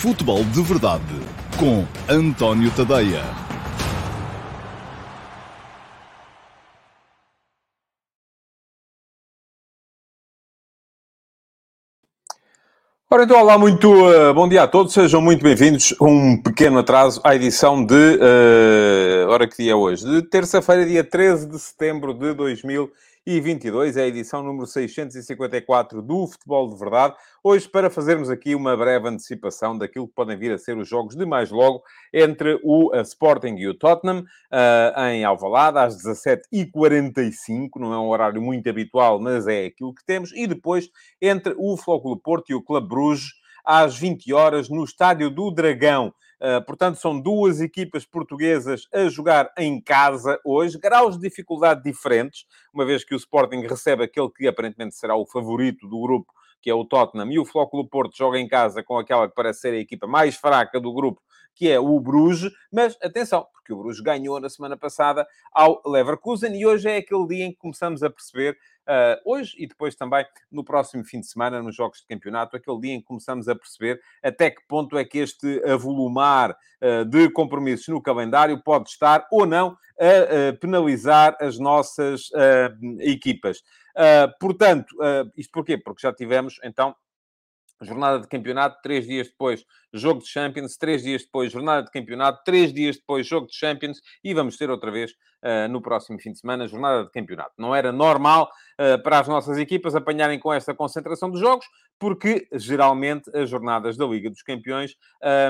Futebol de Verdade com António Tadeia. Ora então, olá, muito uh, bom dia a todos, sejam muito bem-vindos um pequeno atraso à edição de. Uh, ora, que dia é hoje? De terça-feira, dia 13 de setembro de 2020 e 22, é a edição número 654 do Futebol de Verdade. Hoje, para fazermos aqui uma breve antecipação daquilo que podem vir a ser os jogos de mais logo entre o uh, Sporting e o Tottenham, uh, em Alvalade, às 17h45, não é um horário muito habitual, mas é aquilo que temos, e depois entre o Flóculo Porto e o Clube Bruges, às 20 horas no Estádio do Dragão. Uh, portanto, são duas equipas portuguesas a jogar em casa hoje, graus de dificuldade diferentes, uma vez que o Sporting recebe aquele que aparentemente será o favorito do grupo, que é o Tottenham, e o Flóculo Porto joga em casa com aquela que parece ser a equipa mais fraca do grupo, que é o Bruges, mas atenção, porque o Bruges ganhou na semana passada ao Leverkusen e hoje é aquele dia em que começamos a perceber hoje e depois também no próximo fim de semana, nos Jogos de Campeonato, aquele dia em que começamos a perceber até que ponto é que este avolumar uh, de compromissos no calendário pode estar ou não a, penalizar as nossas equipas. portanto, isto porquê? Porque já tivemos, então, jornada de campeonato, três dias depois, jogo de Champions, três dias depois, jornada de campeonato, três dias depois, jogo de Champions, e vamos ter outra vez uh, no próximo fim de semana, jornada de campeonato. Não era normal uh, para as nossas equipas apanharem com esta concentração de jogos, porque geralmente as jornadas da Liga dos Campeões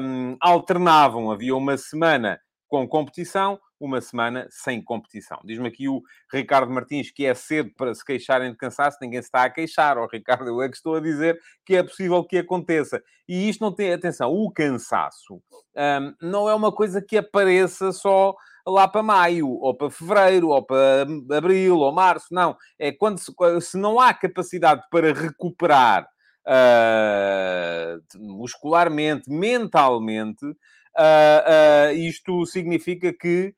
um, alternavam, havia uma semana com competição, uma semana sem competição. Diz-me aqui o Ricardo Martins que é cedo para se queixarem de cansaço, ninguém se está a queixar, ou oh, Ricardo, eu é que estou a dizer que é possível que aconteça. E isto não tem, atenção, o cansaço um, não é uma coisa que apareça só lá para maio, ou para fevereiro, ou para abril, ou março, não. É quando se, se não há capacidade para recuperar uh, muscularmente, mentalmente, Uh, uh, isto significa que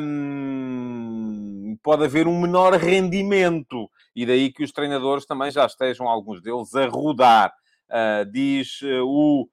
um, pode haver um menor rendimento. E daí que os treinadores também já estejam, alguns deles, a rodar. Uh, diz o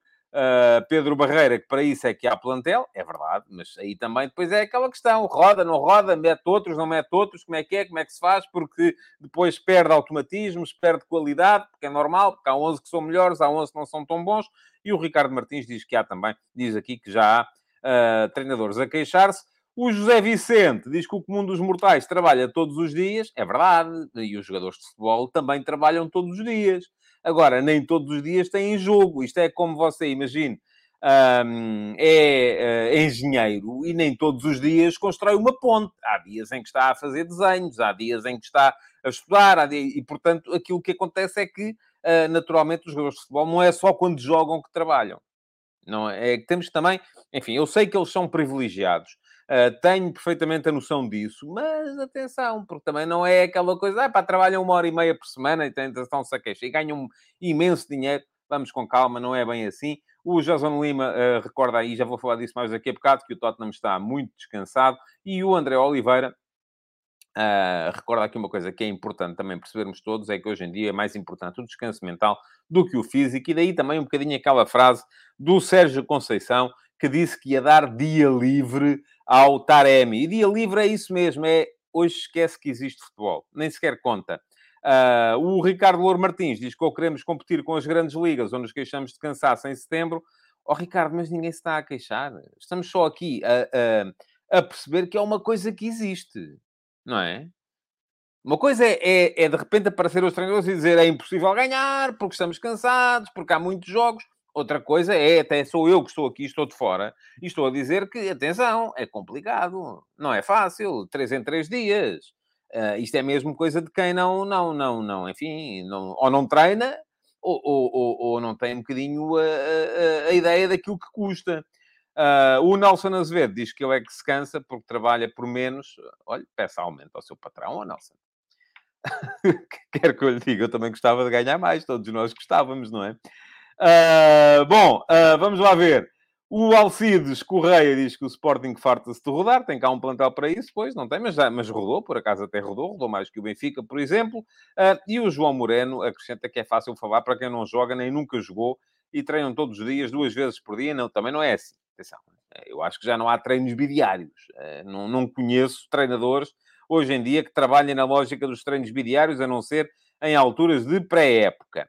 Pedro Barreira que para isso é que há plantel, é verdade, mas aí também depois é aquela questão: roda, não roda, mete outros, não mete outros, como é que é, como é que se faz, porque depois perde automatismos, perde qualidade, porque é normal, porque há 11 que são melhores, há 11 que não são tão bons, e o Ricardo Martins diz que há também, diz aqui que já há uh, treinadores a queixar-se. O José Vicente diz que o comum dos mortais trabalha todos os dias. É verdade. E os jogadores de futebol também trabalham todos os dias. Agora, nem todos os dias têm jogo. Isto é como você imagine. Um, é uh, engenheiro e nem todos os dias constrói uma ponte. Há dias em que está a fazer desenhos, há dias em que está a estudar, dias... e portanto aquilo que acontece é que uh, naturalmente, os jogadores de futebol não é só quando jogam que trabalham. Não é, é que temos também, enfim, eu sei que eles são privilegiados, tenho perfeitamente a noção disso, mas atenção, porque também não é aquela coisa, ah, pá, trabalham uma hora e meia por semana e estão-se a queixar e ganham imenso dinheiro. Vamos com calma, não é bem assim. O Jason Lima uh, recorda aí, já vou falar disso mais daqui a bocado, que o Tottenham está muito descansado. E o André Oliveira Uh, recordo aqui uma coisa que é importante também percebermos todos, é que hoje em dia é mais importante o descanso mental do que o físico, e daí também um bocadinho aquela frase do Sérgio Conceição, que disse que ia dar dia livre ao Taremi. E dia livre é isso mesmo, é hoje esquece que existe futebol, nem sequer conta. Uh, o Ricardo Louro Martins diz que ou queremos competir com as grandes ligas ou nos queixamos de cansaço em setembro. Oh, Ricardo, mas ninguém se está a queixar. Estamos só aqui a, a, a perceber que é uma coisa que existe não é? Uma coisa é, é, é, de repente aparecer os treinadores e dizer é impossível ganhar porque estamos cansados, porque há muitos jogos. Outra coisa é, até sou eu que estou aqui, estou de fora, e estou a dizer que, atenção, é complicado, não é fácil, três em três dias. Uh, isto é mesmo coisa de quem não, não, não, não, enfim, não, ou não treina, ou, ou, ou, ou não tem um bocadinho a, a, a ideia daquilo que custa. Uh, o Nelson Azevedo diz que ele é que se cansa porque trabalha por menos. Olha, peça aumento ao seu patrão, ou Nelson? Quero que eu lhe diga, eu também gostava de ganhar mais, todos nós gostávamos, não é? Uh, bom, uh, vamos lá ver. O Alcides Correia diz que o Sporting farta-se de rodar, tem cá um plantel para isso, pois não tem, mas, já, mas rodou, por acaso até rodou, rodou mais que o Benfica, por exemplo. Uh, e o João Moreno acrescenta que é fácil falar para quem não joga nem nunca jogou e treinam todos os dias, duas vezes por dia. Não, também não é assim. Atenção. Eu acho que já não há treinos bidiários. Não, não conheço treinadores hoje em dia que trabalhem na lógica dos treinos bidiários, a não ser em alturas de pré-época.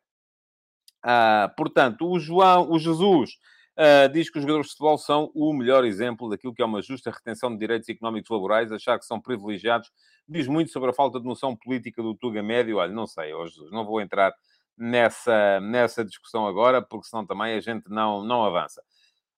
Ah, portanto, o João, o Jesus, uh, diz que os jogadores de futebol são o melhor exemplo daquilo que é uma justa retenção de direitos económicos laborais, achar que são privilegiados, diz muito sobre a falta de noção política do Tuga Médio. Olha, não sei, oh Jesus, não vou entrar nessa, nessa discussão agora, porque senão também a gente não, não avança.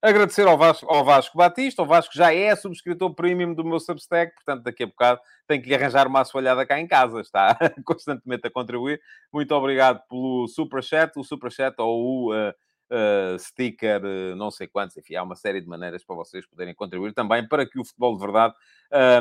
Agradecer ao Vasco, ao Vasco Batista. O Vasco já é subscritor premium do meu Substack, portanto, daqui a bocado tenho que lhe arranjar uma assoalhada cá em casa. Está constantemente a contribuir. Muito obrigado pelo Superchat. O Superchat ou o uh, uh, sticker, uh, não sei quantos. Enfim, há uma série de maneiras para vocês poderem contribuir também para que o futebol de verdade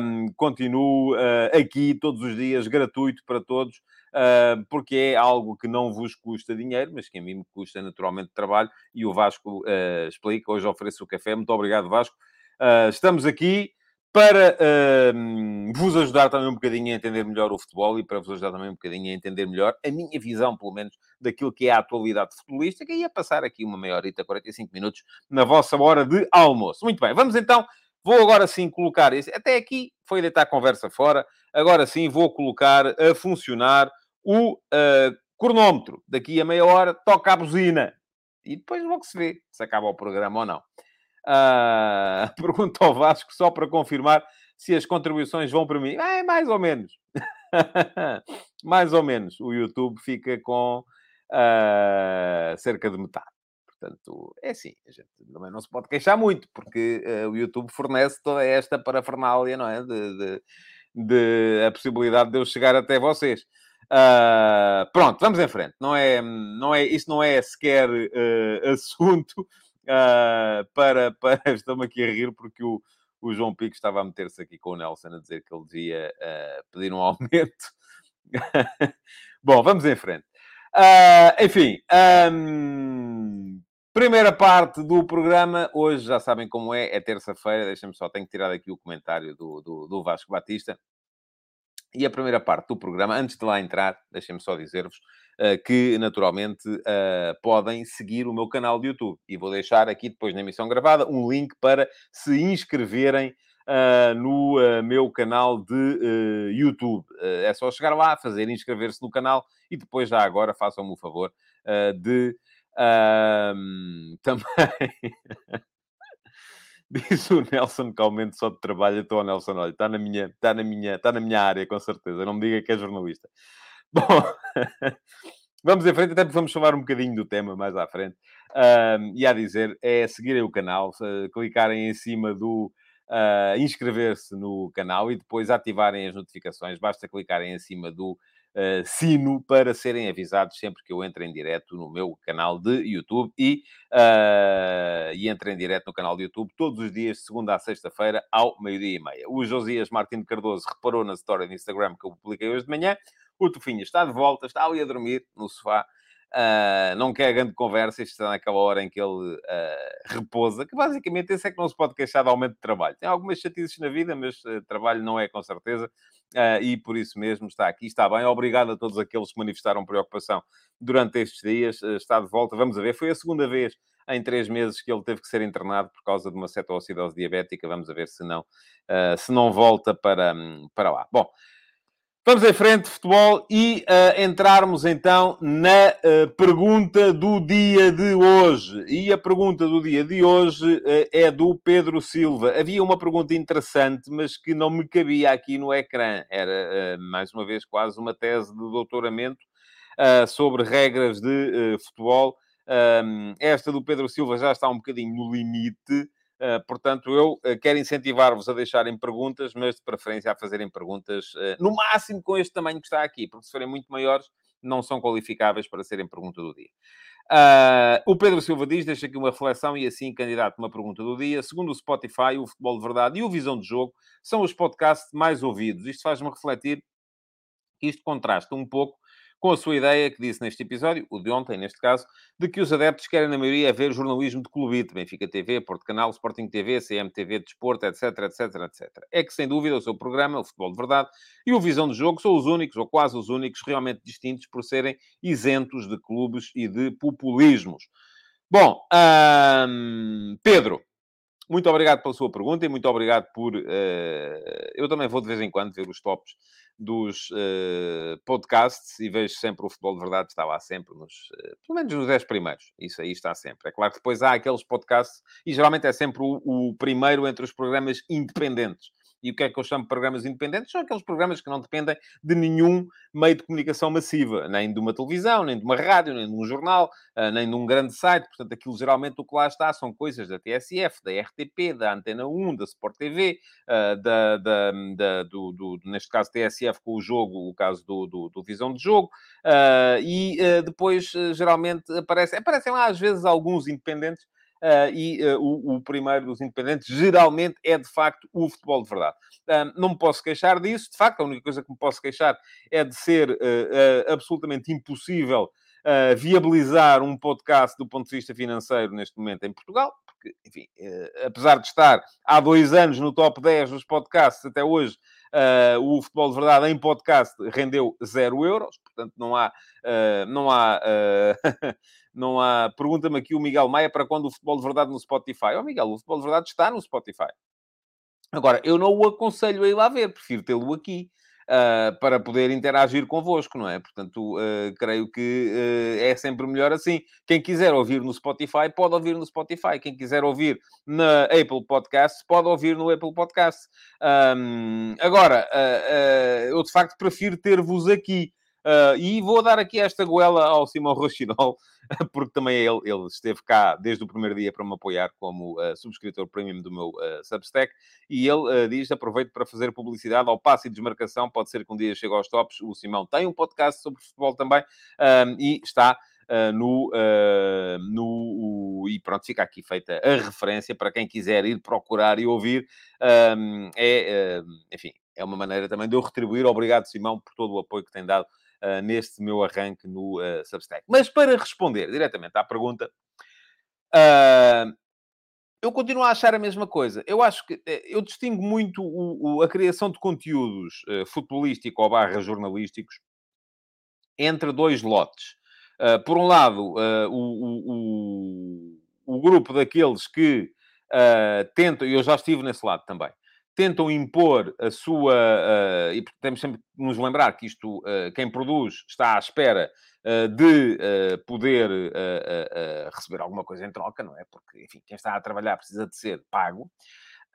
um, continue aqui todos os dias, gratuito para todos uh, porque é algo que não vos custa dinheiro, mas que a mim me custa naturalmente trabalho, e o Vasco uh, explica. Hoje ofereço o café. Muito obrigado, Vasco. Uh, estamos aqui para uh, vos ajudar também um bocadinho a entender melhor o futebol e para vos ajudar também um bocadinho a entender melhor a minha visão, pelo menos, daquilo que é a atualidade futebolística e a passar aqui uma meia horita, 45 minutos, na vossa hora de almoço. Muito bem, vamos então, vou agora sim colocar, esse, até aqui foi deitar a conversa fora, agora sim vou colocar a funcionar o uh, cronómetro. Daqui a meia hora toca a buzina. E depois logo se vê se acaba o programa ou não. Uh, pergunto ao Vasco, só para confirmar se as contribuições vão para mim. É, mais ou menos. mais ou menos. O YouTube fica com uh, cerca de metade. Portanto, é assim, a gente também não se pode queixar muito, porque uh, o YouTube fornece toda esta parafernália, não é? De, de, de, a possibilidade de eu chegar até vocês. Uh, pronto, vamos em frente. Não é, não é, isso não é sequer uh, assunto uh, para, para. Estou-me aqui a rir porque o, o João Pico estava a meter-se aqui com o Nelson a dizer que ele devia pedir um aumento. Bom, vamos em frente. enfim, um, primeira parte do programa. Hoje já sabem como é, é terça-feira. Deixem-me só, tenho que tirar aqui o comentário do, do, do Vasco Batista. E a primeira parte do programa, antes de lá entrar, deixem-me só dizer-vos uh, que, naturalmente, uh, podem seguir o meu canal de YouTube. E vou deixar aqui, depois na emissão gravada, um link para se inscreverem uh, no meu canal de YouTube. é só chegar lá, fazer inscrever-se no canal e depois, já agora, façam-me o favor de também. Diz o Nelson que aumento só de trabalho. Então, Nelson, olha, está na minha, está na minha, está na minha área, com certeza. Não me diga que é jornalista. Bom, vamos em frente, até porque vamos falar um bocadinho do tema mais à frente. Um, e a dizer, é seguirem o canal, clicarem em cima do uh, inscrever-se no canal e depois ativarem as notificações. Basta clicarem em cima do uh, sino para serem avisados sempre que eu entre em direto no meu canal de YouTube e, uh, e entre em direto no canal de YouTube todos os dias, de segunda a sexta-feira, ao meio-dia e meia. O Josias Martins Cardoso reparou na história do Instagram que eu publiquei hoje de manhã. O Tufinha está de volta, está ali a dormir no sofá. Uh, não quer grande conversa, isto está naquela hora em que ele uh, repousa, que basicamente esse é que não se pode queixar de aumento de trabalho. Tem algumas chatices na vida, mas uh, trabalho não é com certeza. Uh, e por isso mesmo está aqui, está bem. Obrigado a todos aqueles que manifestaram preocupação durante estes dias. Uh, está de volta, vamos ver. Foi a segunda vez em três meses que ele teve que ser internado por causa de uma cetoacidose diabética. Vamos ver se não, uh, se não volta para, um, para lá. Bom, Vamos em frente, futebol, e uh, entrarmos então na uh, pergunta do dia de hoje. E a pergunta do dia de hoje uh, é do Pedro Silva. Havia uma pergunta interessante, mas que não me cabia aqui no ecrã. Era, mais uma vez, quase uma tese de doutoramento sobre regras de futebol. esta do Pedro Silva já está um bocadinho no limite. Uh, portanto, eu uh, quero incentivar-vos a deixarem perguntas, mas de preferência a fazerem perguntas, uh, no máximo com este tamanho que está aqui, porque se forem muito maiores, não são qualificáveis para serem pergunta do dia. o Pedro Silva diz, deixa aqui uma reflexão e assim candidato uma pergunta do dia. Segundo o Spotify, o Futebol de Verdade e o Visão de Jogo são os podcasts mais ouvidos. Isto faz-me refletir que isto contrasta um pouco com a sua ideia que disse neste episódio, o de ontem, neste caso, de que os adeptos querem, na maioria, ver jornalismo de clubite, Benfica TV, Porto Canal, Sporting TV, CMTV, Desporto, etc, etc, etc. É que, sem dúvida, o seu programa, o Futebol de Verdade, e o Visão de Jogo são os únicos, ou quase os únicos, realmente distintos por serem isentos de clubes e de populismos. Bom, Pedro, muito obrigado pela sua pergunta e muito obrigado por. Uh, eu também vou de vez em quando ver os tops dos uh, podcasts e vejo sempre o Futebol de Verdade, está lá sempre, nos, uh, pelo menos nos 10 primeiros. Isso aí está sempre. É claro que depois há aqueles podcasts, e geralmente é sempre o, o primeiro entre os programas independentes e o que é que eu chamo de programas independentes? São aqueles programas que não dependem de nenhum meio de comunicação massiva, nem de uma televisão, nem de uma rádio, nem de um jornal, ah, nem de um grande site. Portanto, aquilo geralmente o que lá está são coisas da TSF, da RTP, da Antena 1, da Sport TV, ah, da, da, da do, do, neste caso TSF com o jogo, o caso do, do, do Visão de Jogo, ah, e depois geralmente aparecem, aparecem lá às vezes alguns independentes e uh, o, o, primeiro dos independentes geralmente é de facto o futebol de verdade. Uh, não me posso queixar disso, de facto, a única coisa que me posso queixar é de ser absolutamente impossível viabilizar um podcast do ponto de vista financeiro neste momento em Portugal, porque, enfim, apesar de estar há dois anos no top 10 dos podcasts, até hoje o futebol de verdade em podcast rendeu zero euros, portanto não há. não há Não há. Pergunta-me aqui o Miguel Maia para quando o futebol de verdade no Spotify. Ó oh, Miguel, o futebol de verdade está no Spotify. Agora, eu não o aconselho a ir lá ver, prefiro tê-lo aqui. Uh, para poder interagir convosco, não é? Portanto, uh, creio que uh, é sempre melhor assim. Quem quiser ouvir no Spotify, pode ouvir no Spotify. Quem quiser ouvir na Apple Podcasts, pode ouvir no Apple Podcasts. Um, agora, eu de facto prefiro ter-vos aqui. Uh, e vou dar aqui esta goela ao Simão Rochinol, porque também ele, ele esteve cá desde o primeiro dia para me apoiar como uh, subscritor premium do meu uh, Substack. E ele diz: aproveito para fazer publicidade ao passe e desmarcação. Pode ser que um dia chegue aos tops. O Simão tem um podcast sobre futebol também e está. Uh, no, uh, no e pronto, fica aqui feita a referência para quem quiser ir procurar e ouvir. é, enfim, é uma maneira também de eu retribuir. Obrigado, Simão, por todo o apoio que tem dado uh, neste meu arranque no uh, Substack. Mas para responder diretamente à pergunta, uh, eu continuo a achar a mesma coisa. Eu acho que eu distingo muito o, o, a criação de conteúdos uh, futebolístico ou barra jornalísticos entre dois lotes. Uh, por um lado, uh, o, o, o, grupo daqueles que uh, tentam, e eu já estive nesse lado também, tentam impor a sua. Uh, e temos sempre que nos lembrar que isto, uh, quem produz, está à espera uh, de poder receber alguma coisa em troca, não é? Porque, enfim, quem está a trabalhar precisa de ser pago.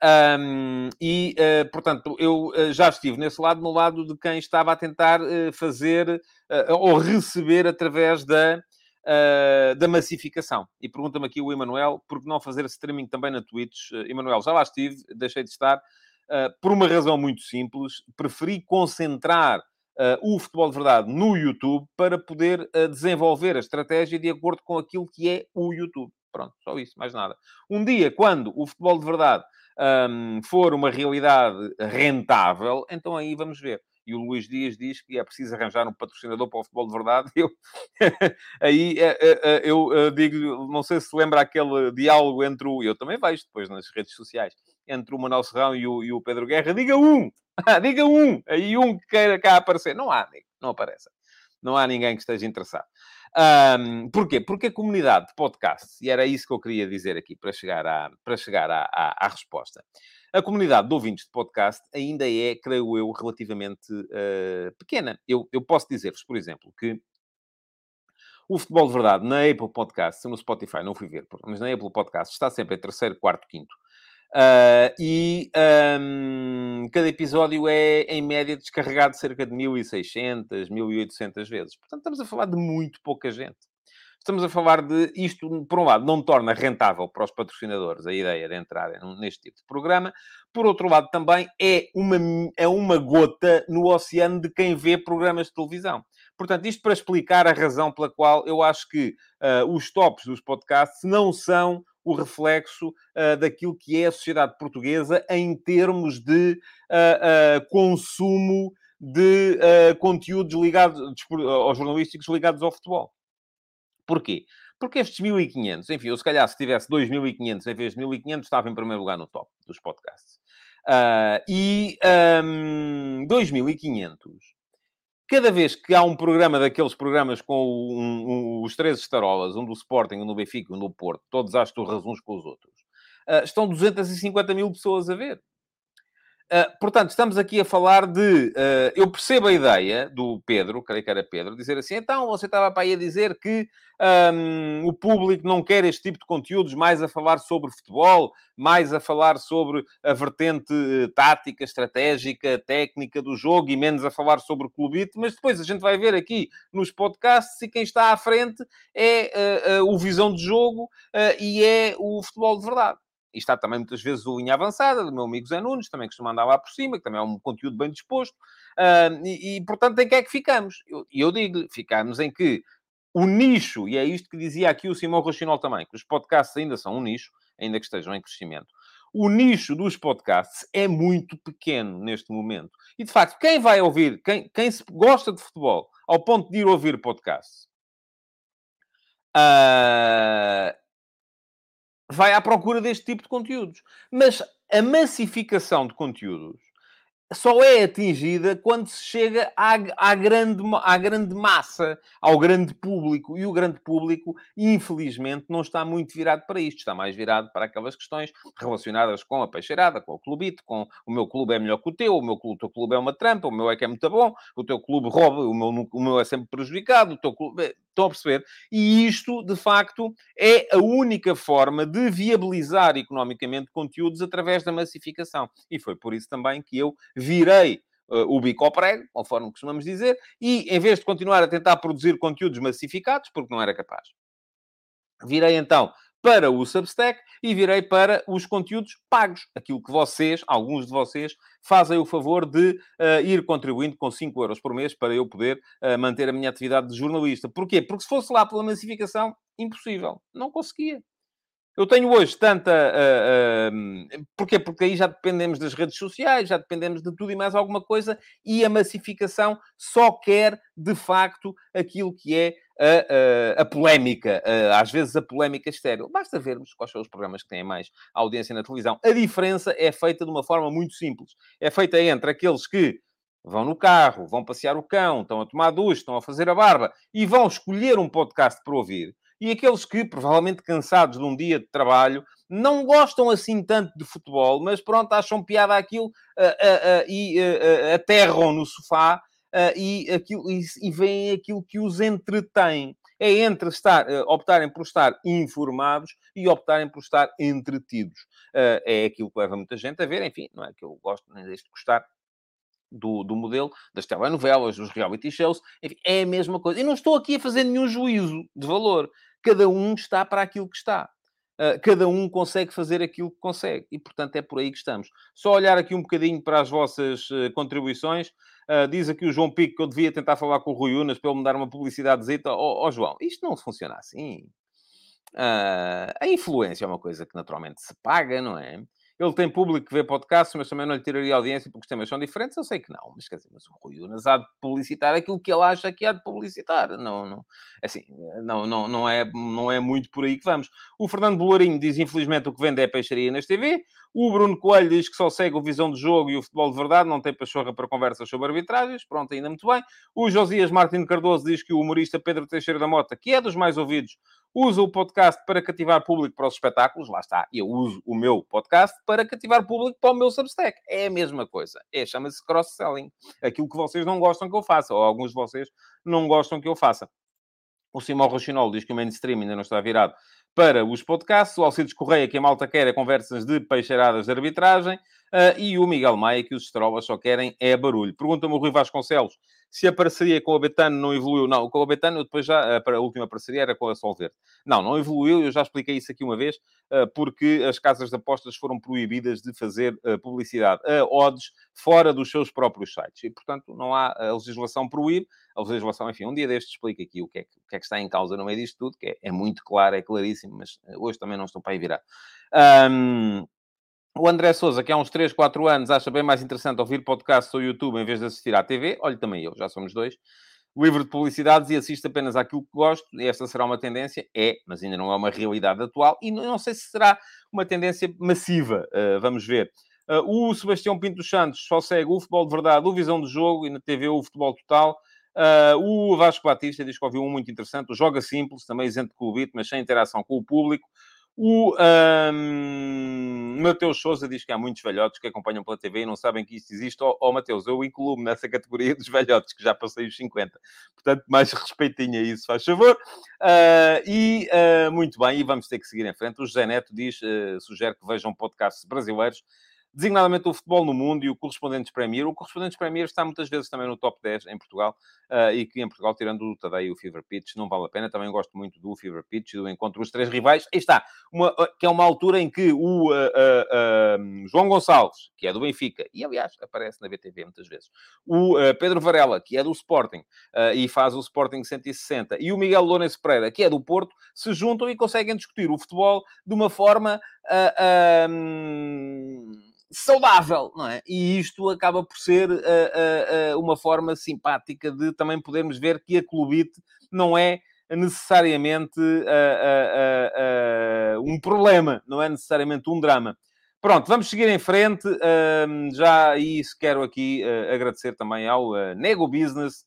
Um, e, portanto, eu já estive nesse lado, no lado de quem estava a tentar fazer ou receber através da. Uh, da massificação. E pergunta-me aqui o Emanuel, por que não fazer streaming também na Twitch? Uh, Emanuel, já lá estive, deixei de estar, por uma razão muito simples, preferi concentrar uh, o futebol de verdade no YouTube para poder uh, desenvolver a estratégia de acordo com aquilo que é o YouTube. Pronto, só isso, mais nada. Um dia, quando o futebol de verdade um, for uma realidade rentável, então aí vamos ver e o Luís Dias diz que é preciso arranjar um patrocinador para o futebol de verdade. Eu, aí eu digo, não sei se lembra aquele diálogo entre o. Eu também vejo depois nas redes sociais entre o Manuel Serrão e o, e o Pedro Guerra, diga um! diga um! Aí um que queira cá aparecer. Não há, não aparece. Não há ninguém que esteja interessado. Um, porquê? Porque a comunidade de podcasts, e era isso que eu queria dizer aqui para chegar à, para chegar à, à, à resposta, a comunidade de ouvintes de podcast ainda é, creio eu, relativamente uh, pequena. Eu, eu posso dizer-vos, por exemplo, que o futebol de verdade na Apple Podcast, no Spotify não fui ver, mas na Apple Podcast está sempre em terceiro, quarto, quinto. Uh, e um, cada episódio é, em média, descarregado cerca de 1.600, 1.800 vezes. Portanto, estamos a falar de muito pouca gente. Estamos a falar de isto, por um lado, não torna rentável para os patrocinadores a ideia de entrarem neste tipo de programa. Por outro lado, também é uma, é uma gota no oceano de quem vê programas de televisão. Portanto, isto para explicar a razão pela qual eu acho que uh, os tops dos podcasts não são o reflexo uh, daquilo que é a sociedade portuguesa em termos de uh, uh, consumo de conteúdos ligados aos jornalísticos ligados ao futebol. Porquê? Porque estes 1500, enfim, eu se calhar se tivesse 2500 em vez de 1500, estava em primeiro lugar no top dos podcasts. e um, 2500 cada vez que há um programa daqueles programas com um, um, os três estarolas, um do Sporting, um do Benfica, um do Porto, todos às turras uns com os outros, uh, estão 250 mil pessoas a ver. Uh, portanto, estamos aqui a falar de. Uh, eu percebo a ideia do Pedro, creio que era Pedro, dizer assim: então você estava para aí a dizer que um, o público não quer este tipo de conteúdos, mais a falar sobre futebol, mais a falar sobre a vertente uh, tática, estratégica, técnica do jogo e menos a falar sobre o clubite. Mas depois a gente vai ver aqui nos podcasts e quem está à frente é o visão de jogo e é o futebol de verdade. E está também muitas vezes o linha avançada do meu amigo Zé Nunes, também costuma andar lá por cima, que também é um conteúdo bem disposto. Uh, e, e, portanto, em que é que ficamos? E eu, eu digo ficamos em que o nicho, e é isto que dizia aqui o Simão Rochinol também, que os podcasts ainda são um nicho, ainda que estejam em crescimento. O nicho dos podcasts é muito pequeno neste momento. E, de facto, quem vai ouvir, quem, quem gosta de futebol, ao ponto de ir ouvir podcasts, uh, vai à procura deste tipo de conteúdos. Mas a massificação de conteúdos só é atingida quando se chega à, à, grande, à grande massa, ao grande público. E o grande público, infelizmente, não está muito virado para isto. Está mais virado para aquelas questões relacionadas com a peixeirada, com o clubite, com o meu clube é melhor que o teu, o meu clube, o teu clube é uma trampa, o meu é que é muito bom, o teu clube rouba, o meu, o meu é sempre prejudicado, o teu clube... Estão a perceber? E isto, de facto, é a única forma de viabilizar economicamente conteúdos através da massificação. E foi por isso também que eu virei uh, o bico ao prego, conforme costumamos dizer, e em vez de continuar a tentar produzir conteúdos massificados, porque não era capaz, virei então para o Substack e virei para os conteúdos pagos. Aquilo que vocês, alguns de vocês, fazem o favor de uh, ir contribuindo com 5 euros por mês para eu poder uh, manter a minha atividade de jornalista. Porquê? Porque se fosse lá pela massificação, impossível. Não conseguia. Eu tenho hoje tanta. Uh, uh, porquê? Porque aí já dependemos das redes sociais, já dependemos de tudo e mais alguma coisa, e a massificação só quer, de facto, aquilo que é a, a, a polémica, às vezes a polémica estéril. Basta vermos quais são os programas que têm mais audiência na televisão. A diferença é feita de uma forma muito simples. É feita entre aqueles que vão no carro, vão passear o cão, estão a tomar ducha, estão a fazer a barba e vão escolher um podcast para ouvir e aqueles que, provavelmente cansados de um dia de trabalho, não gostam assim tanto de futebol, mas pronto, acham piada aquilo uh, uh, uh, e aterram no sofá e, aquilo, e, e veem aquilo que os entretém. É entre estar, optarem por estar informados e optarem por estar entretidos. é aquilo que leva muita gente a ver, enfim, não é que eu gosto nem deixo de gostar, do, do modelo das telenovelas, dos reality shows, enfim, é a mesma coisa. E não estou aqui a fazer nenhum juízo de valor. Cada um está para aquilo que está. Uh, cada um consegue fazer aquilo que consegue. E, portanto, é por aí que estamos. Só olhar aqui um bocadinho para as vossas uh, contribuições. Uh, diz aqui o João Pico que eu devia tentar falar com o Rui Unas para ele me dar uma publicidade. Ó oh, oh, João, isto não funciona assim. a influência é uma coisa que naturalmente se paga, não é? Ele tem público que vê podcasts, mas também não lhe tiraria audiência porque os temas são diferentes. Eu sei que não, mas quer dizer, mas o Rui Unas há de publicitar aquilo que ele acha que há de publicitar. Não, não, assim, não, não, não, é, não é muito por aí que vamos. O Fernando Bolorinho diz, infelizmente, o que vende é peixaria nas TV. O Bruno Coelho diz que só segue o Visão de Jogo e o Futebol de Verdade, não tem pachorra para conversas sobre arbitragens. Pronto, ainda muito bem. O Josias Martins Cardoso diz que o humorista Pedro Teixeira da Mota, que é dos mais ouvidos, usa o podcast para cativar público para os espetáculos. Lá está, eu uso o meu podcast para cativar público para o meu Substack. É a mesma coisa. É, chama-se cross-selling. Aquilo que vocês não gostam que eu faça, ou alguns de vocês não gostam que eu faça. O Simão Rochinol diz que o mainstream ainda não está virado para os podcasts. O Alcides Correia, que a malta quer é conversas de peixeiradas de arbitragem. Uh, e o Miguel Maia, que os estrobas só querem é barulho. Pergunta-me o Rui Vasconcelos se a parceria com a Betano não evoluiu. Não, com a Betano, depois já, a, a última parceria era com a Solverde. Não, não evoluiu, eu já expliquei isso aqui uma vez, uh, porque as casas de apostas foram proibidas de fazer uh, publicidade a odds fora dos seus próprios sites. E, portanto, não há a legislação proíbe. A legislação, enfim, um dia deste explica aqui o que, é, o que é que está em causa no meio disto tudo, que é, é muito claro, é claríssimo, mas hoje também não estou para aí virar. Um, o André Souza, que há uns 3, 4 anos acha bem mais interessante ouvir podcasts ou YouTube em vez de assistir à TV. Olha, também eu, já somos dois. Livre de publicidades e assisto apenas àquilo que gosto. Esta será uma tendência? É, mas ainda não é uma realidade atual. E não sei se será uma tendência massiva. Uh, vamos ver. Uh, o Sebastião Pinto Santos só segue o futebol de verdade, o visão de jogo e na TV o futebol total. Uh, o Vasco Batista diz que ouviu um muito interessante. O Joga Simples, também isento de clubite, mas sem interação com o público. O um, Mateus Souza diz que há muitos velhotes que acompanham pela TV e não sabem que isto existe. Ó oh, oh, Mateus, eu incluo-me nessa categoria dos velhotes, que já passei os 50. Portanto, mais respeitinho a isso, faz favor. Uh, e uh, muito bem, e vamos ter que seguir em frente. O José Neto diz, uh, sugere que vejam podcasts brasileiros designadamente o futebol no mundo e o Correspondentes Premier. O Correspondentes Premier está muitas vezes também no top 10 em Portugal uh, e que em Portugal, tirando o Tadei e o Fever Pitch, não vale a pena. Também gosto muito do Fever Pitch e do encontro dos três rivais. Aí está, uma, uh, que é uma altura em que o uh, João Gonçalves, que é do Benfica, e aliás aparece na BTV muitas vezes, o Pedro Varela, que é do Sporting e faz o Sporting 160, e o Miguel Lourenço Pereira, que é do Porto, se juntam e conseguem discutir o futebol de uma forma. Um, saudável, não é? E isto acaba por ser uh, uh, uh, uma forma simpática de também podermos ver que a clubite não é necessariamente um problema, não é necessariamente um drama. Pronto, vamos seguir em frente. já isso quero aqui agradecer também ao Nego Business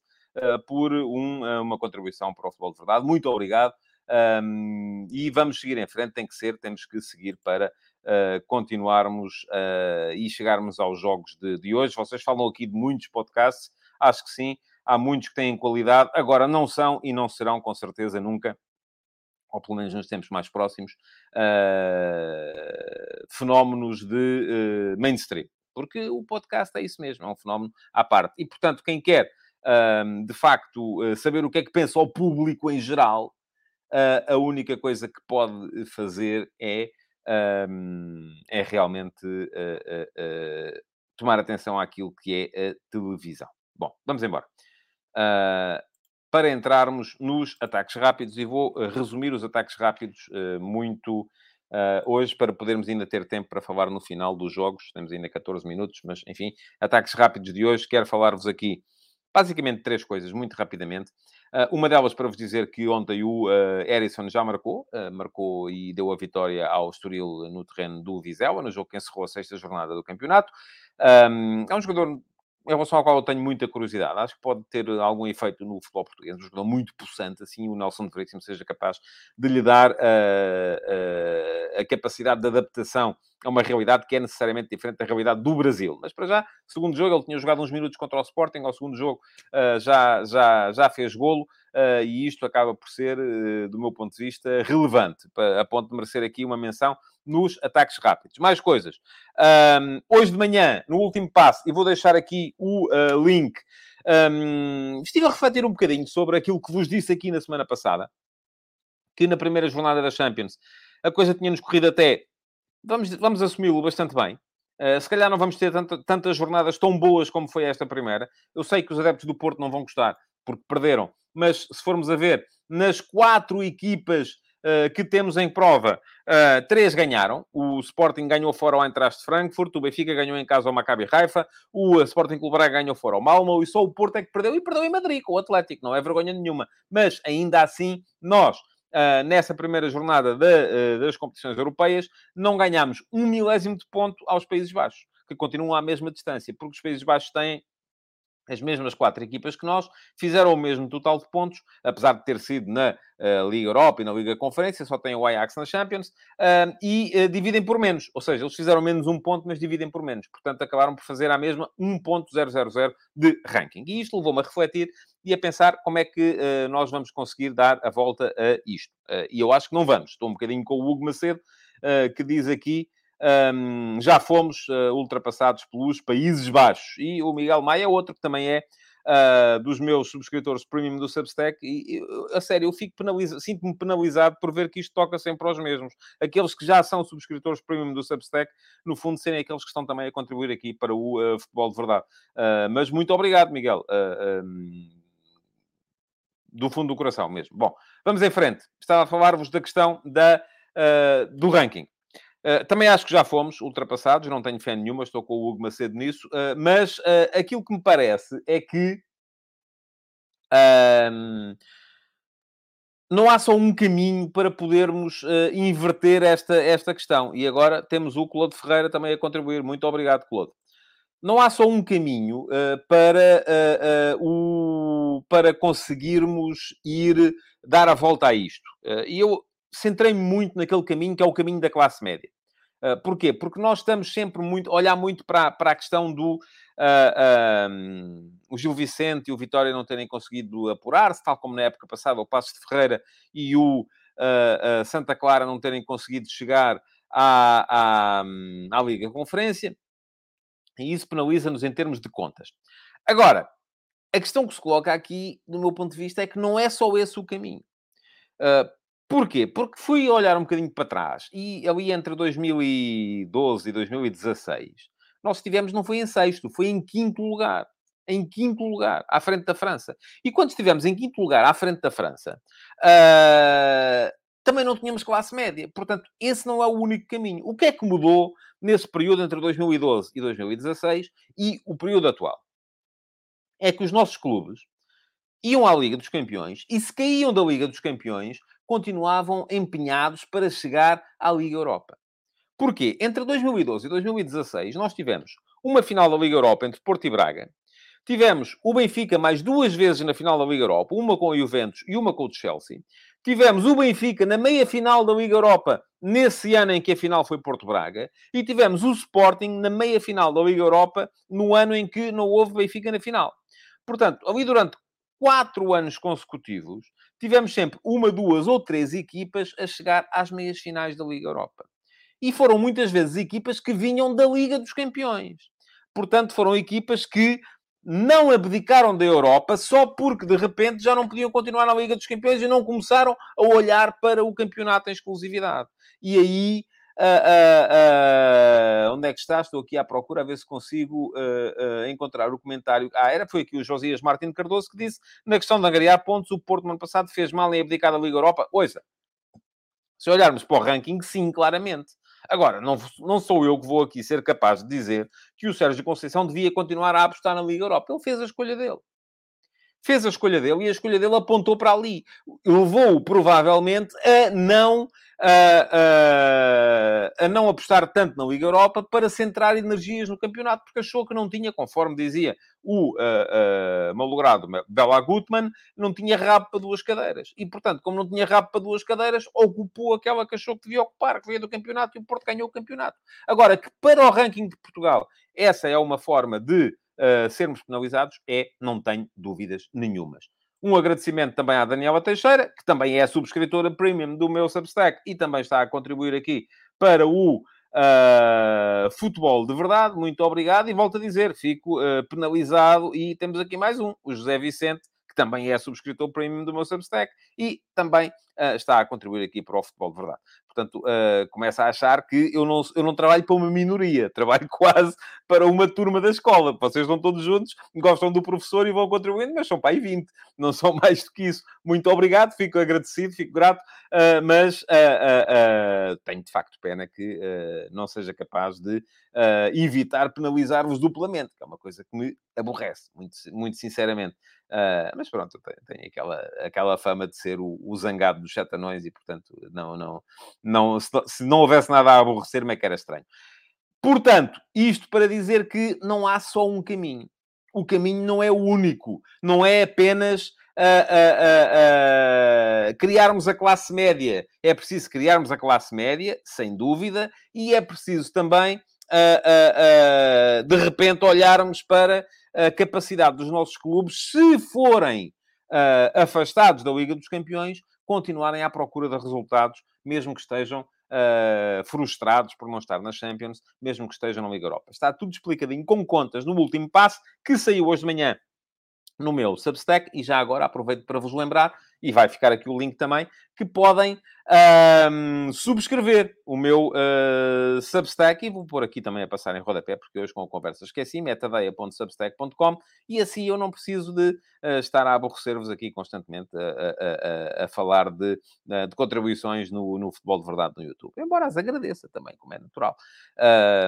por um, uma contribuição para o futebol de verdade. Muito obrigado. Um, e vamos seguir em frente, tem que ser, temos que seguir para uh, continuarmos uh, e chegarmos aos jogos de, de, hoje. Vocês falam aqui de muitos podcasts, acho que sim, há muitos que têm qualidade, agora não são e não serão, com certeza, nunca, ou pelo menos nos tempos mais próximos, uh, fenómenos de mainstream. Porque o podcast é isso mesmo, é um fenómeno à parte. E, portanto, quem quer, de facto, saber o que é que pensa o público em geral, a única coisa que pode fazer é um, é realmente uh, uh, tomar atenção àquilo que é a televisão. Bom, vamos embora. para entrarmos nos ataques rápidos, e vou resumir os ataques rápidos muito hoje, para podermos ainda ter tempo para falar no final dos jogos. Temos ainda 14 minutos, mas enfim, ataques rápidos de hoje. Quero falar-vos aqui basicamente três coisas, muito rapidamente. Uh, uma delas para vos dizer que ontem o uh, Erisson já marcou, uh, marcou e deu a vitória ao Estoril no terreno do Vizela, no jogo que encerrou a sexta jornada do campeonato. É um jogador em relação ao qual eu tenho muita curiosidade. Acho que pode ter algum efeito no futebol português. Um jogador muito possante, assim, o Nelson Veríssimo seja capaz de lhe dar a, a, a, capacidade de adaptação a uma realidade que é necessariamente diferente da realidade do Brasil. Mas, para já, segundo jogo, ele tinha jogado uns minutos contra o Sporting. Ao segundo jogo, já, já, já fez golo. E isto acaba por ser, do meu ponto de vista, relevante, a ponto de merecer aqui uma menção nos ataques rápidos. Mais coisas. Um, hoje de manhã, no último passo, e vou deixar aqui o uh, link, um, estive a refletir um bocadinho sobre aquilo que vos disse aqui na semana passada, que na primeira jornada da Champions a coisa tinha-nos corrido até, vamos, vamos assumi-lo bastante bem. Uh, se calhar não vamos ter tanta, tantas jornadas tão boas como foi esta primeira. Eu sei que os adeptos do Porto não vão gostar, porque perderam. Mas se formos a ver, nas quatro equipas que temos em prova, uh, três ganharam. O Sporting ganhou fora ao Eintracht Frankfurt, o Benfica ganhou em casa ao Maccabi Haifa, o Sporting Clube Braga ganhou fora ao Malmo e só o Porto é que perdeu, e perdeu em Madrid com o Atlético, não é vergonha nenhuma. Mas, ainda assim, nós... Uh, nessa primeira jornada de, uh, das competições europeias, não ganhámos um milésimo de ponto aos Países Baixos, que continuam à mesma distância, porque os Países Baixos têm as mesmas quatro equipas que nós, fizeram o mesmo total de pontos, apesar de ter sido na uh, Liga Europa e na Liga Conferência, só tem o Ajax na Champions, uh, e uh, dividem por menos, ou seja, eles fizeram menos um ponto, mas dividem por menos, portanto acabaram por fazer a mesma 1.000 de ranking. E isto levou-me a refletir e a pensar como é que nós vamos conseguir dar a volta a isto. e eu acho que não vamos, estou um bocadinho com o Hugo Macedo, que diz aqui um, já fomos uh, ultrapassados pelos Países Baixos. E o Miguel Maia é outro que também é uh, dos meus subscritores premium do Substack. E, a sério, eu fico penalizado, sinto-me penalizado por ver que isto toca sempre aos mesmos. Aqueles que já são subscritores premium do Substack, no fundo, serem aqueles que estão também a contribuir aqui para o uh, futebol de verdade. mas muito obrigado, Miguel. Um, do fundo do coração mesmo. Bom, vamos em frente. Estava a falar-vos da questão da, do ranking. Uh, também acho que já fomos ultrapassados, não tenho fé nenhuma, estou com o Hugo Macedo nisso, uh, mas uh, aquilo que me parece é que não há só um caminho para podermos inverter esta, esta questão. E agora temos o Claude Ferreira também a contribuir. Muito obrigado, Claude. não há só um caminho para, o, para conseguirmos ir dar a volta a isto. E eu centrei-me muito naquele caminho que é o caminho da classe média. porquê? Porque nós estamos sempre muito, olhar muito para, para a questão do o Gil Vicente e o Vitória não terem conseguido apurar-se, tal como na época passada o Passo de Ferreira e o Santa Clara não terem conseguido chegar à, à, à Liga Conferência e isso penaliza-nos em termos de contas. Agora, a questão que se coloca aqui, do meu ponto de vista, é que não é só esse o caminho. Porquê? Porque fui olhar um bocadinho para trás e ali entre 2012 e 2016, nós estivemos, não foi em sexto, foi em quinto lugar. Em quinto lugar, à frente da França. E quando estivemos em quinto lugar, à frente da França, uh, também não tínhamos classe média. Portanto, esse não é o único caminho. O que é que mudou nesse período entre 2012 e 2016 e o período atual? É que os nossos clubes iam à Liga dos Campeões e, se caíam da Liga dos Campeões, continuavam empenhados para chegar à Liga Europa. Porquê? Entre 2012 e 2016, nós tivemos uma final da Liga Europa entre Porto e Braga. Tivemos o Benfica mais duas vezes na final da Liga Europa, uma com o Juventus e uma com o Chelsea. Tivemos o Benfica na meia-final da Liga Europa, nesse ano em que a final foi Porto Braga. E tivemos o Sporting na meia-final da Liga Europa, no ano em que não houve Benfica na final. Portanto, ali durante quatro anos consecutivos, tivemos sempre uma, duas ou três equipas a chegar às meias finais da Liga Europa. E foram muitas vezes equipas que vinham da Liga dos Campeões. Portanto, foram equipas que não abdicaram da Europa só porque de repente já não podiam continuar na Liga dos Campeões e não começaram a olhar para o campeonato em exclusividade. E aí, uh, uh, uh, onde é que está? Estou aqui à procura a ver se consigo encontrar o comentário. Ah, era, foi aqui o Josias Martins Cardoso que disse na questão de angariar pontos, o Porto no ano passado fez mal em abdicar da Liga Europa. Ouça, se olharmos para o ranking, sim, claramente. Agora, não, não sou eu que vou aqui ser capaz de dizer que o Sérgio Conceição devia continuar a apostar na Liga Europa. Ele fez a escolha dele. Fez a escolha dele e a escolha dele apontou para ali. Levou-o, provavelmente, a não a, a, a, não apostar tanto na Liga Europa para centrar energias no campeonato, porque achou que não tinha, conforme dizia o uh, uh, malogrado Bela Gutmann, não tinha rabo para duas cadeiras. E, portanto, como não tinha rabo para duas cadeiras, ocupou aquela que achou que devia ocupar, que veio do campeonato, e o Porto ganhou o campeonato. Agora, que para o ranking de Portugal essa é uma forma de uh, sermos penalizados, é, não tenho dúvidas nenhumas. Um agradecimento também à Daniela Teixeira, que também é subscritora premium do meu Substack e também está a contribuir aqui para o uh, futebol de verdade. Muito obrigado e volto a dizer, fico uh, penalizado. E temos aqui mais um, o José Vicente, que também é subscritor premium do meu Substack e também uh, está a contribuir aqui para o futebol de verdade. Portanto, uh, começa a achar que eu não, eu não trabalho para uma minoria, trabalho quase para uma turma da escola. Vocês estão todos juntos, gostam do professor e vão contribuindo, mas são aí 20, não são mais do que isso. Muito obrigado, fico agradecido, fico grato, uh, mas tenho de facto pena que não seja capaz de evitar penalizar-vos duplamente, que é uma coisa que me aborrece, muito, muito sinceramente. Uh, mas pronto, tem, tem, aquela, aquela fama de ser o, o zangado dos sete anões e, portanto, não, não, não, se, se não houvesse nada a aborrecer-me é que era estranho. Portanto, isto para dizer que não há só um caminho. O caminho não é o único. Não é apenas uh, uh, criarmos a classe média. É preciso criarmos a classe média, sem dúvida, e é preciso também, de repente, olharmos para a capacidade dos nossos clubes, se forem uh, afastados da Liga dos Campeões, continuarem à procura de resultados, mesmo que estejam uh, frustrados por não estar na Champions, mesmo que estejam na Liga Europa. Está tudo explicadinho com contas no último passo, que saiu hoje de manhã no meu Substack, e já agora aproveito para vos lembrar, e vai ficar aqui o link também, que podem subscrever o meu uh, Substack, e vou pôr aqui também a passar em rodapé, porque hoje com a conversa esqueci, metadeia.substack.com, e assim eu não preciso de uh, estar a aborrecer-vos aqui constantemente a, a, a, a falar de, uh, de contribuições no, no, futebol de verdade no YouTube. Embora as agradeça também, como é natural.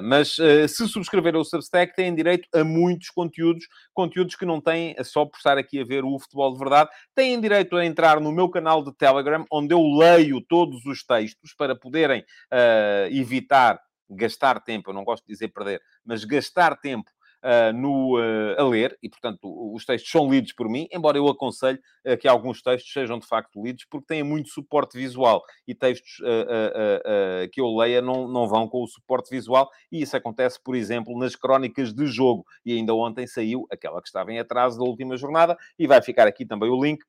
mas se subscrever o Substack, têm direito a muitos conteúdos, conteúdos que não têm só por estar aqui a ver o futebol de verdade, têm direito a entrar no meu canal de Telegram, onde eu leio todos os textos para poderem uh, evitar gastar tempo, eu não gosto de dizer perder, mas gastar tempo uh, no, uh, a ler, e portanto os textos são lidos por mim, embora eu aconselhe uh, que alguns textos sejam de facto lidos, porque têm muito suporte visual, e textos que eu leia não, não vão com o suporte visual, e isso acontece, por exemplo, nas crónicas de jogo, e ainda ontem saiu aquela que estava em atraso da última jornada, e vai ficar aqui também o link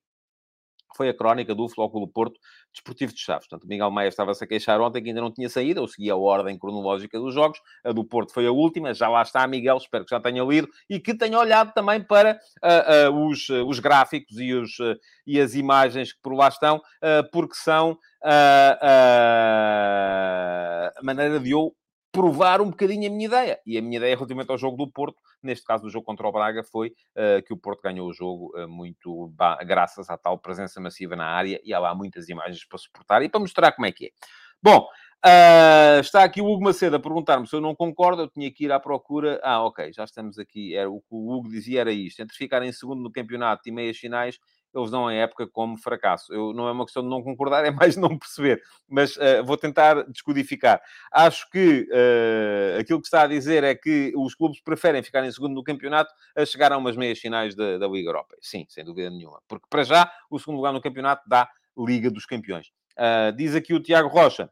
foi a crónica do Flóculo Porto Desportivo de Chaves. Portanto, Miguel Maia estava-se a queixar ontem que ainda não tinha saído, eu segui a ordem cronológica dos jogos, a do Porto foi a última, já lá está Miguel, espero que já tenha lido e que tenha olhado também para uh, uh, os, uh, os gráficos e, os, e as imagens que por lá estão, porque são a maneira de eu provar um bocadinho a minha ideia. E a minha ideia relativamente ao jogo do Porto, neste caso do jogo contra o Braga, foi uh, que o Porto ganhou o jogo uh, muito graças à tal presença massiva na área e há lá muitas imagens para suportar e para mostrar como é que é. Bom, uh, está aqui o Hugo Macedo a perguntar-me se eu não concordo, eu tinha que ir à procura. Ah, ok, já estamos aqui. Era o que o Hugo dizia era isto: entre ficar em segundo no campeonato e meias finais eles dão a época como fracasso. Eu, não é uma questão de não concordar, é mais não perceber. Mas uh, vou tentar descodificar. Acho que uh, aquilo que está a dizer é que os clubes preferem ficar em segundo no campeonato a chegar a umas meias finais da, da Liga Europa. Sim, sem dúvida nenhuma. Porque, para já, o segundo lugar no campeonato dá Liga dos Campeões. Uh, diz aqui o Tiago Rocha.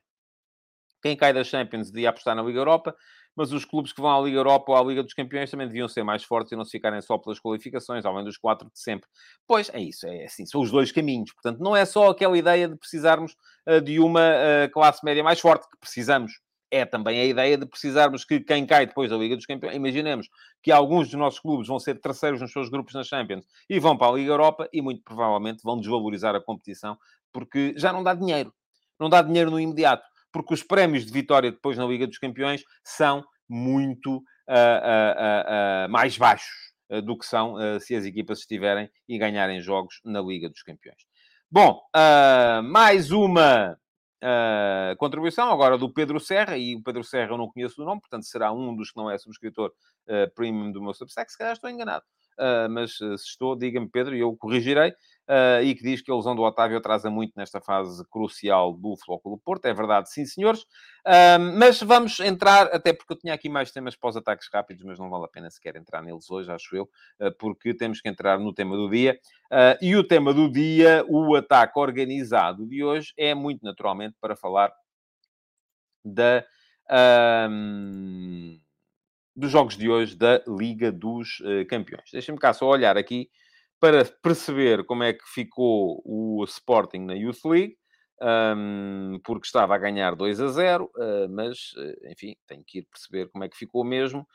Quem cai da Champions devia apostar na Liga Europa mas os clubes que vão à Liga Europa ou à Liga dos Campeões também deviam ser mais fortes e não se ficarem só pelas qualificações, além dos quatro de sempre. Pois é isso, é assim, são os dois caminhos. Portanto, não é só aquela ideia de precisarmos uh, de uma uh, classe média mais forte, que precisamos. É também a ideia de precisarmos que quem cai depois da Liga dos Campeões, imaginemos que alguns dos nossos clubes vão ser terceiros nos seus grupos na Champions e vão para a Liga Europa e muito provavelmente vão desvalorizar a competição porque já não dá dinheiro. Não dá dinheiro no imediato porque os prémios de vitória depois na Liga dos Campeões são muito uh, uh, uh, mais baixos do que são se as equipas estiverem e ganharem jogos na Liga dos Campeões. Bom, mais uma contribuição agora do Pedro Serra, e o Pedro Serra eu não conheço o nome, portanto será um dos que não é subscritor premium do meu Substack, se calhar estou enganado. mas se estou, diga-me Pedro, e eu corrigirei uh, e que diz que a lesão do Otávio atrasa muito nesta fase crucial do Flóculo Porto. É verdade, sim, senhores. Uh, mas vamos entrar, até porque eu tinha aqui mais temas para os ataques rápidos, mas não vale a pena sequer entrar neles hoje, acho eu, uh, porque temos que entrar no tema do dia. e o tema do dia, o ataque organizado de hoje, é muito naturalmente para falar da. Um, dos jogos de hoje da Liga dos Campeões. Deixem-me cá só olhar aqui para perceber como é que ficou o Sporting na Youth League, um, porque estava a ganhar 2 a 0, uh, ah, mas, uh, enfim, tenho que ir perceber como é que ficou mesmo.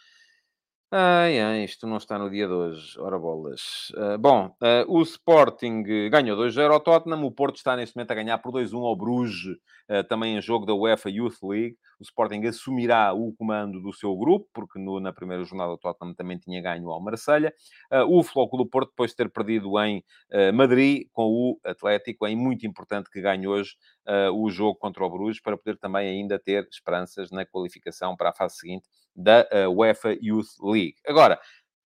Ai, ai, isto não está no dia de hoje. Ora bolas. Uh, bom, uh, o Sporting ganhou 2-0 ao Tottenham. O Porto está neste momento a ganhar por 2-1 ao Bruges, também em jogo da UEFA Youth League. O Sporting assumirá o comando do seu grupo, porque no, na primeira jornada o Tottenham também tinha ganho ao Marselha. o Floco do Porto, depois de ter perdido em Madrid com o Atlético, é muito importante que ganhe hoje o jogo contra o Bruges, para poder também ainda ter esperanças na qualificação para a fase seguinte da UEFA Youth League. Agora,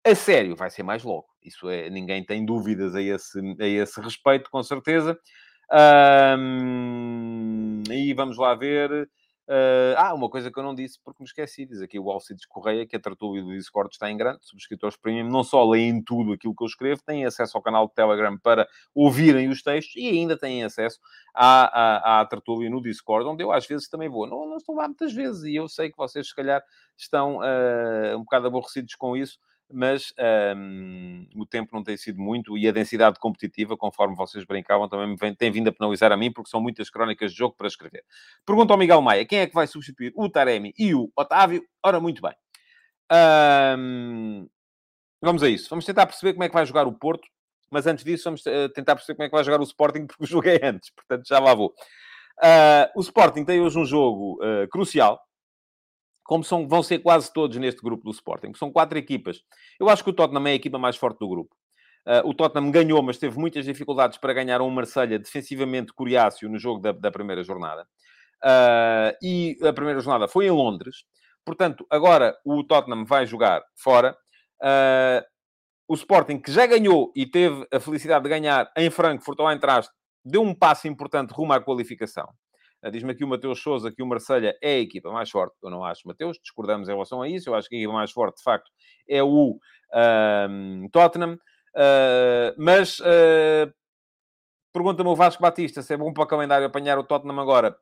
a sério, vai ser mais logo. Isso é, ninguém tem dúvidas a esse, a esse respeito, com certeza. Um, e vamos lá ver. Uh, ah, uma coisa que eu não disse porque me esqueci, diz aqui o Alcides Correia que a tertúlia do Discord está em grande, subscritores premium não só leem tudo aquilo que eu escrevo, têm acesso ao canal do Telegram para ouvirem os textos e ainda têm acesso à, à, à no Discord, onde eu às vezes também vou. Não, não estou lá muitas vezes e eu sei que vocês se calhar estão uh, um bocado aborrecidos com isso, mas um, o tempo não tem sido muito e a densidade competitiva, conforme vocês brincavam, também vem, tem vindo a penalizar a mim, porque são muitas crónicas de jogo para escrever. Pergunta ao Miguel Maia, quem é que vai substituir o Taremi e o Otávio? Ora, muito bem. Um, vamos a isso. Vamos tentar perceber como é que vai jogar o Porto, mas antes disso vamos uh, tentar perceber como é que vai jogar o Sporting, porque é antes, portanto já lá vou. Uh, o Sporting tem hoje um jogo uh, crucial, como são, vão ser quase todos neste grupo do Sporting. São quatro equipas. Eu acho que o Tottenham é a equipa mais forte do grupo. Uh, o Tottenham ganhou, mas teve muitas dificuldades para ganhar um Marselha defensivamente coriáceo no jogo da, da primeira jornada. Uh, e a primeira jornada foi em Londres. Portanto, agora o Tottenham vai jogar fora. Uh, o Sporting, que já ganhou e teve a felicidade de ganhar em Frankfurt ao Eintracht, deu um passo importante rumo à qualificação. Diz-me aqui o Mateus Souza que o Marselha é a equipa mais forte. Eu não acho, Mateus, discordamos em relação a isso. Eu acho que a equipa mais forte, de facto, é o uh, Tottenham. Uh, mas uh, pergunta-me o Vasco Batista se é bom para o calendário apanhar o Tottenham agora.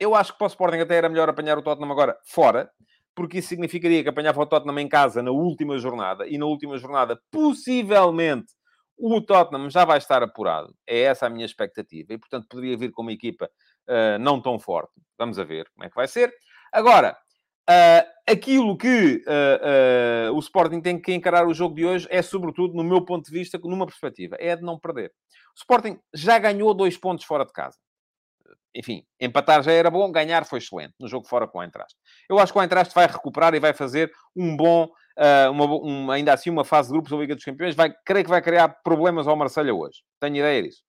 Eu acho que para o Sporting até era melhor apanhar o Tottenham agora fora, porque isso significaria que apanhava o Tottenham em casa na última jornada, e na última jornada, possivelmente, o Tottenham já vai estar apurado. É essa a minha expectativa. E, portanto, poderia vir com uma equipa uh, não tão forte. Vamos a ver como é que vai ser. Agora, uh, aquilo que uh, o Sporting tem que encarar o jogo de hoje é, sobretudo, no meu ponto de vista, numa perspectiva, é de não perder. O Sporting já ganhou dois pontos fora de casa enfim, empatar já era bom, ganhar foi excelente no jogo fora com o Eintracht. Eu acho que o Eintracht vai recuperar e vai fazer um bom, uh, uma, um, ainda assim, uma fase de grupos da Liga dos Campeões. Vai, creio que vai criar problemas ao Marselha hoje. Tenho ideia disso.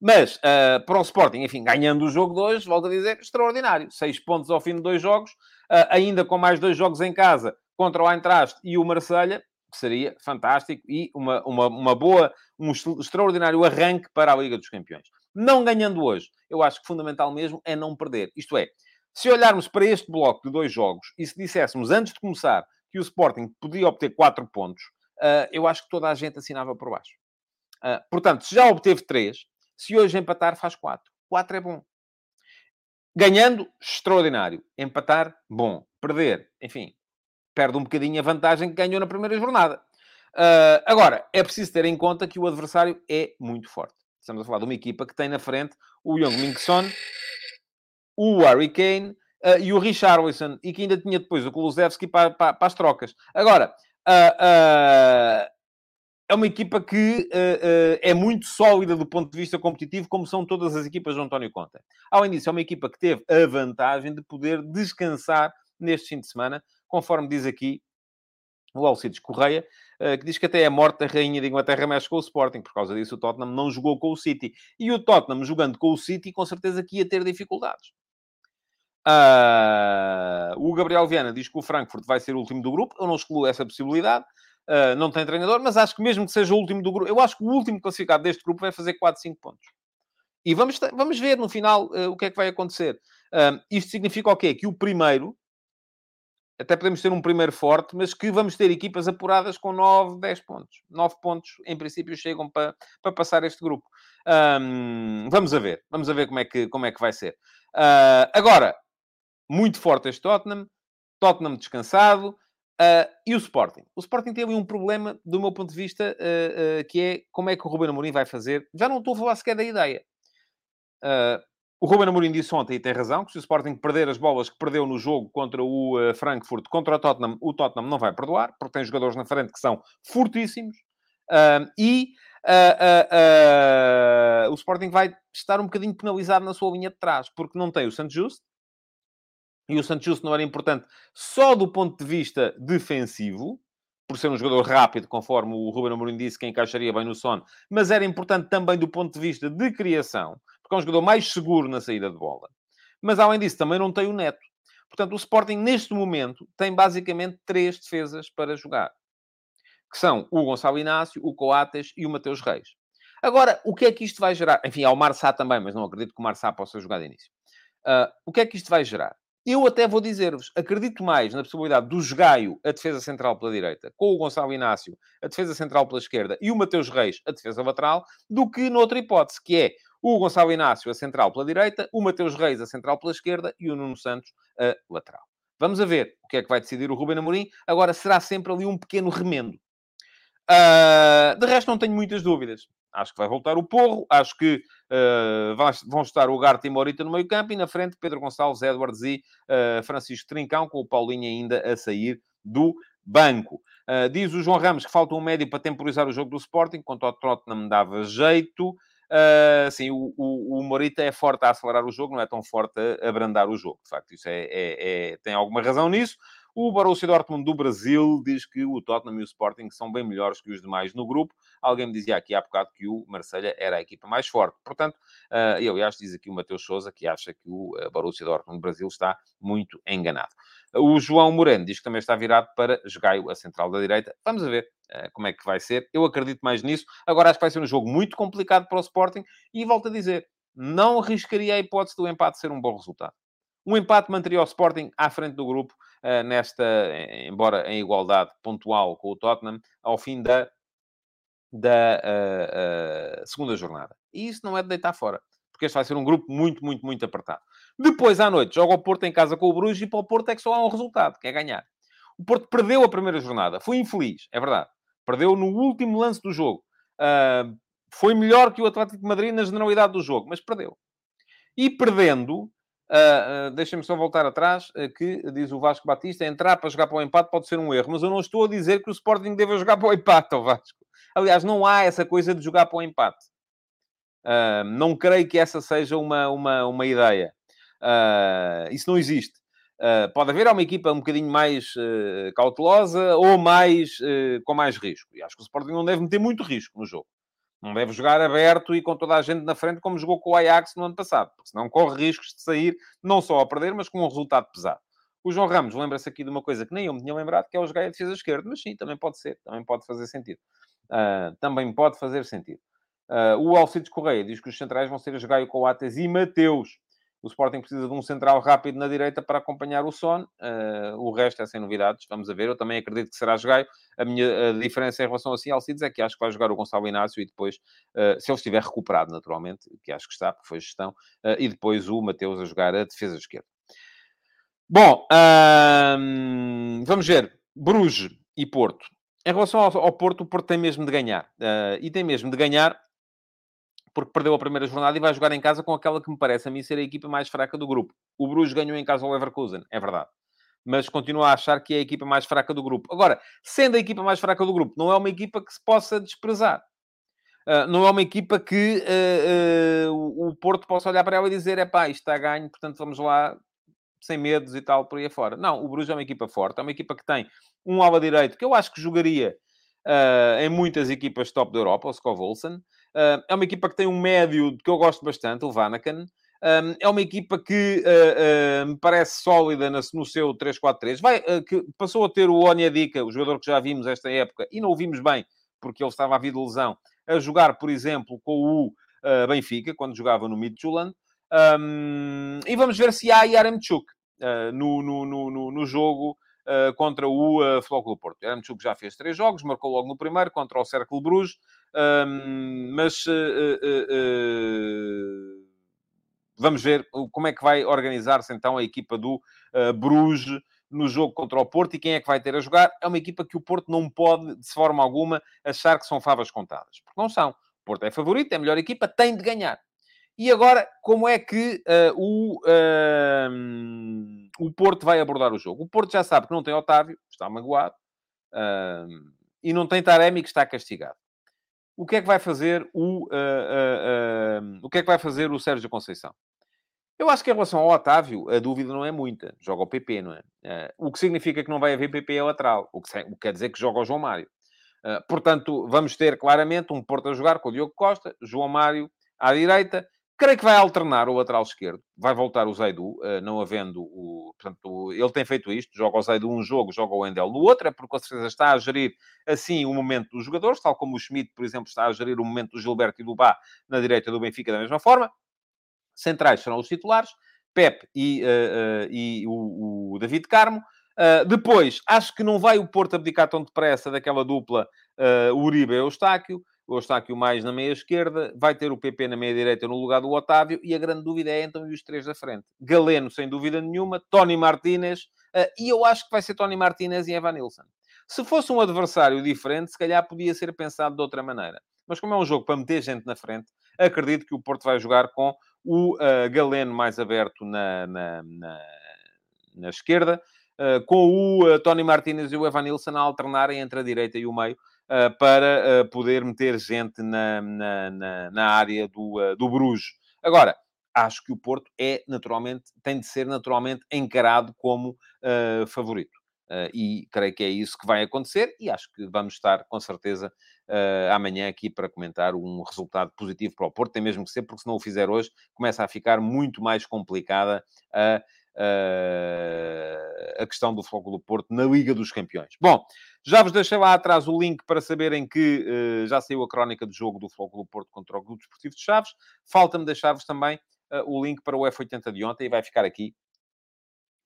Mas, uh, para o Sporting, enfim, ganhando o jogo de hoje, volto a dizer, extraordinário. Seis pontos ao fim de dois jogos, uh, ainda com mais dois jogos em casa contra o Eintracht e o Marselha, que seria fantástico e uma, uma, uma boa, um extraordinário arranque para a Liga dos Campeões. Não ganhando hoje, eu acho que fundamental mesmo é não perder. Isto é, se olharmos para este bloco de dois jogos e se disséssemos antes de começar que o Sporting podia obter quatro pontos, uh, eu acho que toda a gente assinava por baixo. Uh, portanto, se já obteve três, se hoje empatar, faz quatro. Quatro é bom. Ganhando, extraordinário. Empatar, bom. Perder, enfim, perde um bocadinho a vantagem que ganhou na primeira jornada. Uh, agora, é preciso ter em conta que o adversário é muito forte. Estamos a falar de uma equipa que tem na frente o Young Mingson, o Harry Kane uh, e o Richarlison, e que ainda tinha depois o Kulusevski para, para, para as trocas. Agora, uh, é uma equipa que é muito sólida do ponto de vista competitivo, como são todas as equipas do António Conte. Além disso, é uma equipa que teve a vantagem de poder descansar neste fim de semana, conforme diz aqui o Alcides Correia, eh, que diz que até a morte da Rainha de Inglaterra mexe com o Sporting. Por causa disso, o Tottenham não jogou com o City. E o Tottenham, jogando com o City, com certeza que ia ter dificuldades. Uh, o Gabriel Viana diz que o Frankfurt vai ser o último do grupo. Eu não excluo essa possibilidade. Uh, não tem treinador, mas acho que mesmo que seja o último do grupo, eu acho que o último classificado deste grupo vai fazer 4, 5 pontos. E vamos, vamos ver no final uh, o que é que vai acontecer. isto significa o quê? Que o primeiro até podemos ter um primeiro forte, mas que vamos ter equipas apuradas com 9, 10 pontos. 9 pontos, em princípio, chegam para, para passar este grupo. Um, vamos a ver. Vamos a ver como é que, como é que vai ser. Uh, agora, muito forte este Tottenham. Tottenham descansado. Uh, e o Sporting? O Sporting teve um problema, do meu ponto de vista, uh, que é como é que o Ruben Amorim vai fazer. Já não estou a falar sequer da ideia. O Ruben Amorim disse ontem, e tem razão, que se o Sporting perder as bolas que perdeu no jogo contra o uh, Frankfurt, contra o Tottenham, o Tottenham não vai perdoar, porque tem jogadores na frente que são fortíssimos. Uh, e uh, o Sporting vai estar um bocadinho penalizado na sua linha de trás, porque não tem o Santos Justo, e o Santos Justo não era importante só do ponto de vista defensivo, por ser um jogador rápido, conforme o Ruben Amorim disse, que encaixaria bem no sono, mas era importante também do ponto de vista de criação porque é um jogador mais seguro na saída de bola. Mas, além disso, também não tem o neto. Portanto, o Sporting, neste momento, tem basicamente três defesas para jogar. Que são o Gonçalo Inácio, o Coates e o Mateus Reis. Agora, o que é que isto vai gerar? Enfim, há o Marçá também, mas não acredito que o Marçá possa jogar de início. Uh, o que é que isto vai gerar? Eu até vou dizer-vos, acredito mais na possibilidade do Jogaio, a defesa central pela direita, com o Gonçalo Inácio, a defesa central pela esquerda, e o Mateus Reis, a defesa lateral, do que noutra hipótese, que é o Gonçalo Inácio a central pela direita, o Mateus Reis a central pela esquerda e o Nuno Santos a lateral. Vamos a ver o que é que vai decidir o Ruben Amorim. Agora, será sempre ali um pequeno remendo. Uh, de resto, não tenho muitas dúvidas. Acho que vai voltar o Porro. Acho que uh, vão estar o Garte e Morita no meio campo. E na frente, Pedro Gonçalves, Edwards e uh, Francisco Trincão, com o Paulinho ainda a sair do banco. Uh, diz o João Ramos que falta um médio para temporizar o jogo do Sporting, quanto ao Tottenham dava jeito. Uh, sim, o, o, o, Morita é forte a acelerar o jogo, não é tão forte a abrandar o jogo. De facto, isso é, é, é, tem alguma razão nisso. O Borussia Dortmund do Brasil diz que o Tottenham e o Sporting são bem melhores que os demais no grupo. Alguém me dizia aqui há bocado que o Marselha era a equipa mais forte. Portanto, uh, eu acho, diz aqui o Mateus Souza, que acha que o uh, Borussia Dortmund do Brasil está muito enganado. O João Moreno diz que também está virado para Jogaio, a central da direita. Vamos ver uh, como é que vai ser. Eu acredito mais nisso. Agora acho que vai ser um jogo muito complicado para o Sporting. E volto a dizer, não arriscaria a hipótese do empate ser um bom resultado. Um empate manteria o Sporting à frente do grupo, nesta, embora em igualdade pontual com o Tottenham, ao fim da, da uh, segunda jornada. E isso não é de deitar fora, porque este vai ser um grupo muito, muito, muito apertado. Depois, à noite, joga o Porto em casa com o Bruges e para o Porto é que só há um resultado, que é ganhar. O Porto perdeu a primeira jornada. Foi infeliz, é verdade. Perdeu no último lance do jogo. Uh, foi melhor que o Atlético de Madrid na generalidade do jogo, mas perdeu. E perdendo, Uh, Deixem-me só voltar atrás, uh, que diz o Vasco Batista, entrar para jogar para o empate pode ser um erro, mas eu não estou a dizer que o Sporting deva jogar para o empate, o Vasco. Aliás, não há essa coisa de jogar para o empate. não creio que essa seja uma, uma, uma ideia. isso não existe. pode haver uma equipa um bocadinho mais cautelosa ou mais, com mais risco. E acho que o Sporting não deve meter muito risco no jogo. Não deve jogar aberto e com toda a gente na frente, como jogou com o Ajax no ano passado, porque senão corre riscos de sair não só a perder, mas com um resultado pesado. O João Ramos lembra-se aqui de uma coisa que nem eu me tinha lembrado, que é o jogar a defesa esquerda, mas sim, também pode ser, também pode fazer sentido. Uh, também pode fazer sentido. Uh, o Alcides Correia diz que os centrais vão ser a Gaio Coates e Mateus. O Sporting precisa de um central rápido na direita para acompanhar o Son. Uh, o resto é sem novidades. Vamos a ver. Eu também acredito que será Jogaio. A minha a diferença em relação assim ao Alcides é que acho que vai jogar o Gonçalo Inácio e depois, uh, se ele estiver recuperado, naturalmente, que acho que está, porque foi gestão, uh, e depois o Mateus a jogar a defesa esquerda. Bom, vamos ver. Bruges e Porto. Em relação ao, ao, Porto, o Porto tem mesmo de ganhar. e tem mesmo de ganhar porque perdeu a primeira jornada e vai jogar em casa com aquela que me parece a mim ser a equipa mais fraca do grupo. O Bruges ganhou em casa ao Leverkusen, é verdade. Mas continuo a achar que é a equipa mais fraca do grupo. Agora, sendo a equipa mais fraca do grupo, não é uma equipa que se possa desprezar. Uh, não é uma equipa que uh, uh, o Porto possa olhar para ela e dizer: é pá, isto está ganho, portanto vamos lá sem medos e tal, por aí afora. Não, o Bruges é uma equipa forte, é uma equipa que tem um ala direito que eu acho que jogaria em muitas equipas top da Europa, o Skov Olsen. Uh, é uma equipa que tem um médio que eu gosto bastante, o Vanakan. Um, é uma equipa que uh, uh, me parece sólida no, no seu 3-4-3. Vai, que passou a ter o Onyedika, o jogador que já vimos esta época, e não o vimos bem, porque ele estava a vir de lesão, a jogar, por exemplo, com o Benfica, quando jogava no Midtjylland. Um, e vamos ver se há Yaremchuk no, no, no, jogo uh, contra o uh, Flóculo Porto. Yaramchuk já fez três jogos, marcou logo no primeiro contra o Cercle Bruges, um, mas uh, vamos ver como é que vai organizar-se então a equipa do Bruges no jogo contra o Porto e quem é que vai ter a jogar. É uma equipa que o Porto não pode, de forma alguma, achar que são favas contadas, porque não são. O Porto é favorito, é a melhor equipa, tem de ganhar. E agora, como é que uh, o, uh, o Porto vai abordar o jogo? O Porto já sabe que não tem Otávio, está magoado, uh, e não tem Taremi, que está castigado. O que é que vai fazer o, o que é que vai fazer o Sérgio Conceição? Eu acho que em relação ao Otávio, a dúvida não é muita. Joga o PP, não é? o que significa que não vai haver PP lateral. O que, o que quer dizer que joga o João Mário. portanto, vamos ter claramente um Porto a jogar com o Diogo Costa, João Mário à direita, Creio que vai alternar o lateral esquerdo. Vai voltar o Zaidu, eh, não havendo o... Portanto, ele tem feito isto. Joga o Zaidu um jogo, joga o Endel no outro. É porque, com certeza, está a gerir, assim, o momento dos jogadores. Tal como o Schmidt, por exemplo, está a gerir o momento do Gilberto e do Bá na direita do Benfica da mesma forma. Centrais serão os titulares. Pep e, uh, uh, e o, o, David Carmo. Uh, depois, acho que não vai o Porto abdicar tão depressa daquela dupla Uribe-Eustáquio o Eustáquio mais na meia esquerda, vai ter o PP na meia direita no lugar do Otávio, e a grande dúvida é então os três da frente. Galeno, sem dúvida nenhuma, Tony Martínez, uh, e eu acho que vai ser Tony Martínez e Evan Nilsson. Se fosse um adversário diferente, se calhar podia ser pensado de outra maneira. Mas como é um jogo para meter gente na frente, acredito que o Porto vai jogar com o uh, Galeno mais aberto na, na, na, na esquerda, uh, com o Tony Martínez e o Evan Nilsson a alternarem entre a direita e o meio, para uh, poder meter gente na, na, na, na área do, uh, do Bruges. Agora, acho que o Porto é naturalmente, tem de ser naturalmente encarado como favorito. Uh, e creio que é isso que vai acontecer e acho que vamos estar com certeza uh, amanhã aqui para comentar um resultado positivo para o Porto, tem mesmo que ser, porque se não o fizer hoje, começa a ficar muito mais complicada a, a questão do foco do Porto na Liga dos Campeões. Bom, Já vos deixei lá atrás o link para saberem que uh, já saiu a crónica do jogo do Flóculo Porto contra o Grupo Desportivo de Chaves. Falta-me deixar-vos também uh, o link para o F80 de ontem e vai ficar aqui.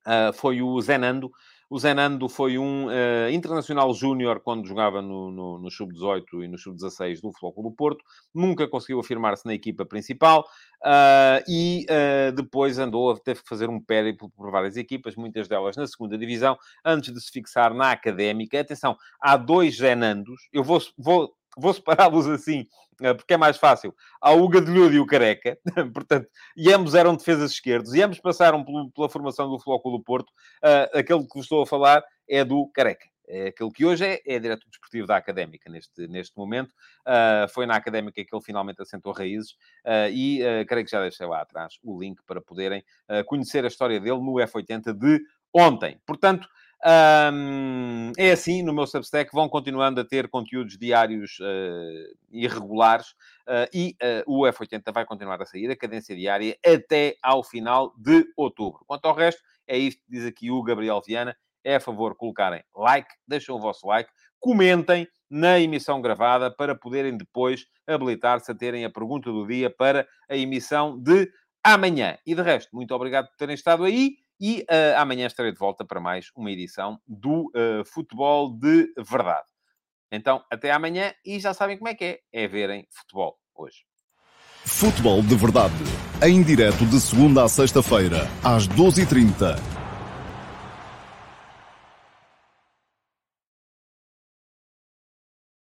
Uh, foi o Zenando o Zenando foi um uh, internacional júnior quando jogava no, no, no Sub-18 e no Sub-16 do Futebol do Porto. Nunca conseguiu afirmar-se na equipa principal uh, e uh, depois andou, teve que fazer um périplo por várias equipas, muitas delas na segunda divisão, antes de se fixar na académica. Atenção, há dois Zenandos. Eu vou, vou vou separá-los assim, eh, porque é mais fácil. Há o Gadelhudo e o Careca, portanto, e ambos eram defesas esquerdos, e ambos passaram pela formação do Flóculo Porto. Uh, aquele que vos estou a falar é do Careca. É aquele que hoje é, é diretor desportivo da Académica, neste, neste momento. Uh, foi na Académica que ele finalmente assentou raízes uh, e creio que já deixei lá atrás o link para poderem conhecer a história dele no F80 de ontem. Portanto, um, é assim, no meu Substack vão continuando a ter conteúdos diários uh, irregulares uh, e uh, o F80 vai continuar a sair, a cadência diária, até ao final de outubro. Quanto ao resto, é isto que diz aqui o Gabriel Viana. É a favor colocarem like, deixem o vosso like, comentem na emissão gravada para poderem depois habilitar-se a terem a pergunta do dia para a emissão de amanhã. E de resto, muito obrigado por terem estado aí e uh, amanhã estarei de volta para mais uma edição do uh, Futebol de Verdade. Então, até amanhã e já sabem como é que é. É verem futebol hoje. Futebol de Verdade. Em direto de segunda a sexta-feira, às 12h30